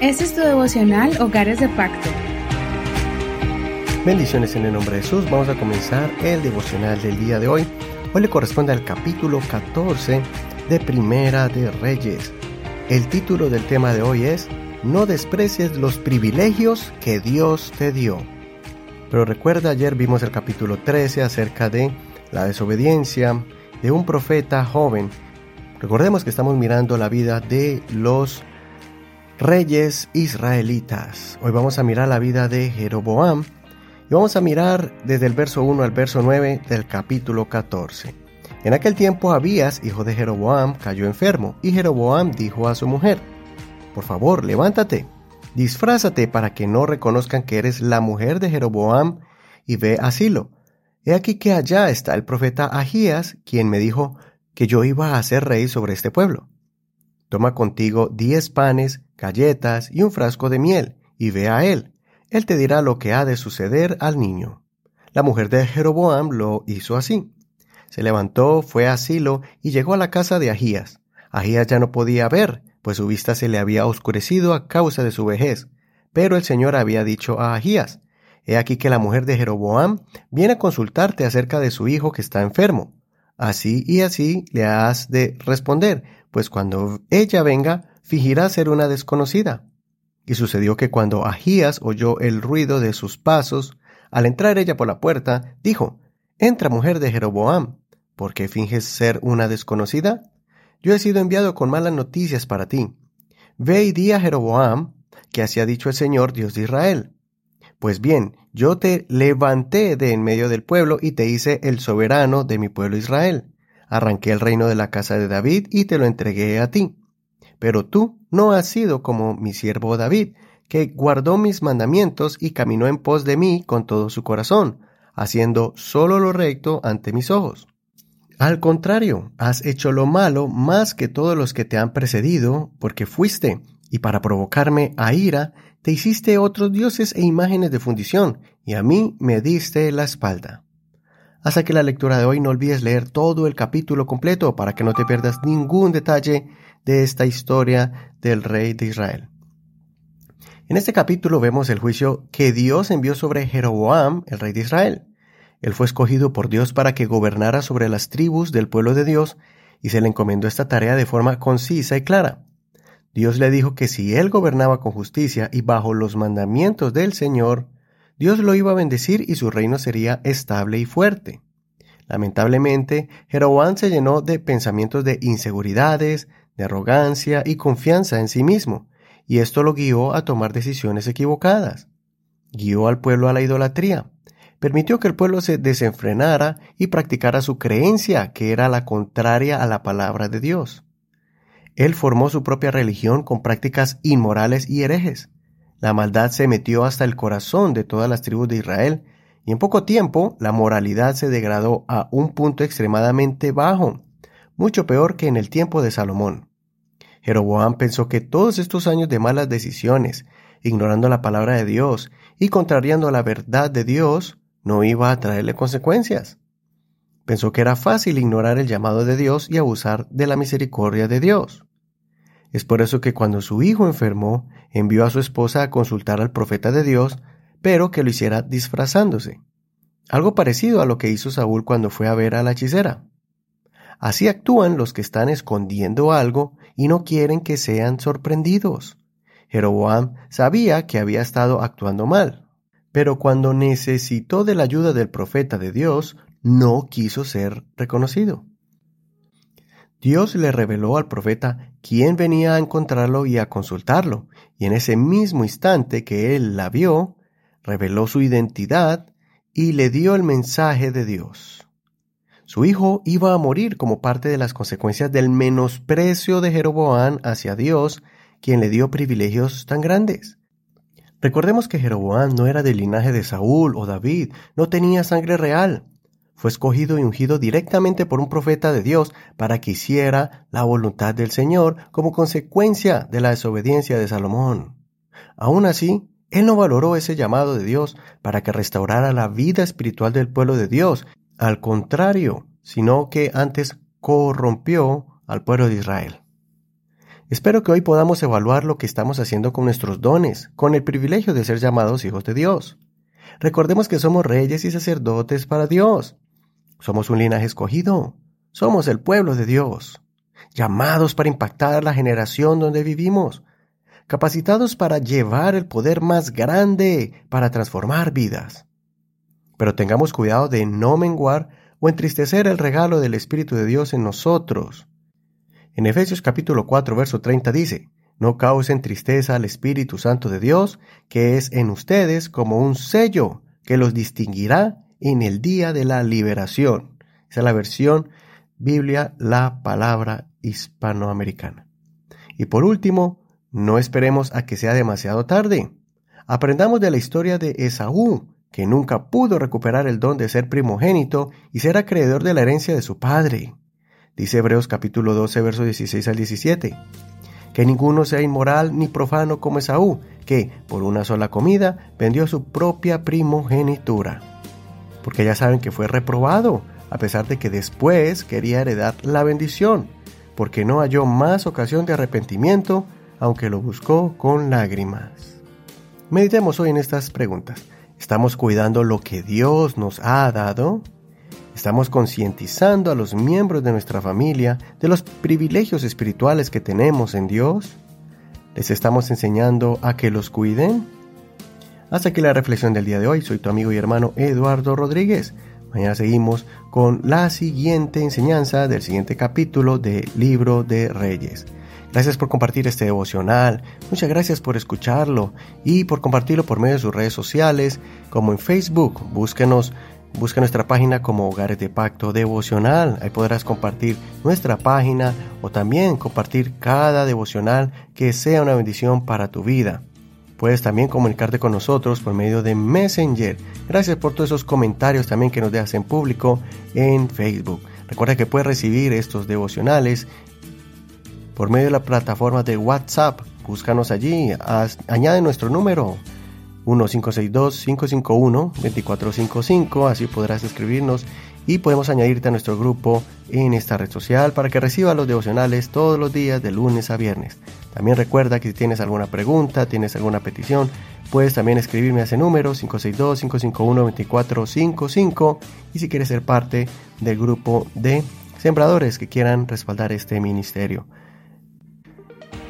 Este es tu devocional Hogares de Pacto. Bendiciones en el nombre de Jesús. Vamos a comenzar el devocional del día de hoy. Hoy le corresponde al capítulo 14 de Primera de Reyes. El título del tema de hoy es No desprecies los privilegios que Dios te dio. Pero recuerda, ayer vimos el capítulo 13 acerca de la desobediencia de un profeta joven. Recordemos que estamos mirando la vida de los reyes israelitas. Hoy vamos a mirar la vida de Jeroboam y vamos a mirar desde el verso 1 al verso 9 del capítulo 14. En aquel tiempo Abías, hijo de Jeroboam, cayó enfermo y Jeroboam dijo a su mujer, Por favor, levántate, disfrázate para que no reconozcan que eres la mujer de Jeroboam y ve a Silo. He aquí que allá está el profeta Agías, quien me dijo que yo iba a ser rey sobre este pueblo. Toma contigo diez panes, galletas y un frasco de miel, y ve a él. Él te dirá lo que ha de suceder al niño. La mujer de Jeroboam lo hizo así. Se levantó, fue a Silo y llegó a la casa de Agías. Agías ya no podía ver, pues su vista se le había oscurecido a causa de su vejez. Pero el Señor había dicho a Agías, He aquí que la mujer de Jeroboam viene a consultarte acerca de su hijo que está enfermo. Así y así le has de responder, pues cuando ella venga, fingirá ser una desconocida. Y sucedió que cuando Agías oyó el ruido de sus pasos, al entrar ella por la puerta, dijo, Entra mujer de Jeroboam, ¿por qué finges ser una desconocida? Yo he sido enviado con malas noticias para ti. Ve y di a Jeroboam, que así ha dicho el Señor Dios de Israel. Pues bien, yo te levanté de en medio del pueblo y te hice el soberano de mi pueblo Israel arranqué el reino de la casa de David y te lo entregué a ti. Pero tú no has sido como mi siervo David, que guardó mis mandamientos y caminó en pos de mí con todo su corazón, haciendo solo lo recto ante mis ojos. Al contrario, has hecho lo malo más que todos los que te han precedido, porque fuiste, y para provocarme a ira, te hiciste otros dioses e imágenes de fundición, y a mí me diste la espalda. Hasta que la lectura de hoy no olvides leer todo el capítulo completo para que no te pierdas ningún detalle de esta historia del rey de Israel. En este capítulo vemos el juicio que Dios envió sobre Jeroboam, el rey de Israel. Él fue escogido por Dios para que gobernara sobre las tribus del pueblo de Dios y se le encomendó esta tarea de forma concisa y clara. Dios le dijo que si él gobernaba con justicia y bajo los mandamientos del Señor, Dios lo iba a bendecir y su reino sería estable y fuerte. Lamentablemente, Jeroboam se llenó de pensamientos de inseguridades, de arrogancia y confianza en sí mismo, y esto lo guió a tomar decisiones equivocadas. Guió al pueblo a la idolatría, permitió que el pueblo se desenfrenara y practicara su creencia, que era la contraria a la palabra de Dios. Él formó su propia religión con prácticas inmorales y herejes. La maldad se metió hasta el corazón de todas las tribus de Israel, y en poco tiempo la moralidad se degradó a un punto extremadamente bajo, mucho peor que en el tiempo de Salomón. Jeroboam pensó que todos estos años de malas decisiones, ignorando la palabra de Dios y contrariando la verdad de Dios, no iba a traerle consecuencias. Pensó que era fácil ignorar el llamado de Dios y abusar de la misericordia de Dios. Es por eso que cuando su hijo enfermó, envió a su esposa a consultar al profeta de Dios, pero que lo hiciera disfrazándose. Algo parecido a lo que hizo Saúl cuando fue a ver a la hechicera. Así actúan los que están escondiendo algo y no quieren que sean sorprendidos. Jeroboam sabía que había estado actuando mal, pero cuando necesitó de la ayuda del profeta de Dios, no quiso ser reconocido. Dios le reveló al profeta quién venía a encontrarlo y a consultarlo, y en ese mismo instante que él la vio, reveló su identidad y le dio el mensaje de Dios. Su hijo iba a morir como parte de las consecuencias del menosprecio de Jeroboam hacia Dios, quien le dio privilegios tan grandes. Recordemos que Jeroboam no era del linaje de Saúl o David, no tenía sangre real, fue escogido y ungido directamente por un profeta de Dios para que hiciera la voluntad del Señor como consecuencia de la desobediencia de Salomón. Aún así, él no valoró ese llamado de Dios para que restaurara la vida espiritual del pueblo de Dios, al contrario, sino que antes corrompió al pueblo de Israel. Espero que hoy podamos evaluar lo que estamos haciendo con nuestros dones, con el privilegio de ser llamados hijos de Dios. Recordemos que somos reyes y sacerdotes para Dios. Somos un linaje escogido. Somos el pueblo de Dios, llamados para impactar la generación donde vivimos, capacitados para llevar el poder más grande para transformar vidas. Pero tengamos cuidado de no menguar o entristecer el regalo del Espíritu de Dios en nosotros. En Efesios capítulo 4, verso 30 dice, No causen tristeza al Espíritu Santo de Dios, que es en ustedes como un sello que los distinguirá en el día de la liberación. Esa es la versión Biblia, la palabra hispanoamericana. Y por último, no esperemos a que sea demasiado tarde. Aprendamos de la historia de Esaú, que nunca pudo recuperar el don de ser primogénito y ser acreedor de la herencia de su padre. Dice Hebreos capítulo 12, versos 16 al 17. Que ninguno sea inmoral ni profano como Esaú, que por una sola comida vendió su propia primogenitura. Porque ya saben que fue reprobado, a pesar de que después quería heredar la bendición, porque no halló más ocasión de arrepentimiento, aunque lo buscó con lágrimas. Meditemos hoy en estas preguntas. ¿Estamos cuidando lo que Dios nos ha dado? ¿Estamos concientizando a los miembros de nuestra familia de los privilegios espirituales que tenemos en Dios? ¿Les estamos enseñando a que los cuiden? Hasta aquí la reflexión del día de hoy. Soy tu amigo y hermano Eduardo Rodríguez. Mañana seguimos con la siguiente enseñanza del siguiente capítulo del libro de Reyes. Gracias por compartir este devocional, muchas gracias por escucharlo y por compartirlo por medio de sus redes sociales, como en Facebook. Búsquenos, busca nuestra página como Hogares de Pacto Devocional. Ahí podrás compartir nuestra página o también compartir cada devocional que sea una bendición para tu vida. Puedes también comunicarte con nosotros por medio de Messenger. Gracias por todos esos comentarios también que nos dejas en público en Facebook. Recuerda que puedes recibir estos devocionales por medio de la plataforma de WhatsApp. Búscanos allí, añade nuestro número 1562-551-2455, así podrás escribirnos y podemos añadirte a nuestro grupo en esta red social para que reciba los devocionales todos los días de lunes a viernes. También recuerda que si tienes alguna pregunta, tienes alguna petición, puedes también escribirme a ese número 562-551-2455 y si quieres ser parte del grupo de sembradores que quieran respaldar este ministerio.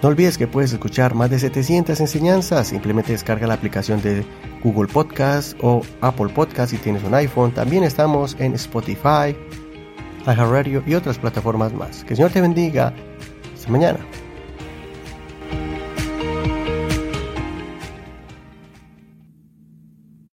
No olvides que puedes escuchar más de 700 enseñanzas. Simplemente descarga la aplicación de Google Podcast o Apple Podcast si tienes un iPhone. También estamos en Spotify, iHeartRadio y otras plataformas más. Que el Señor te bendiga. Hasta mañana.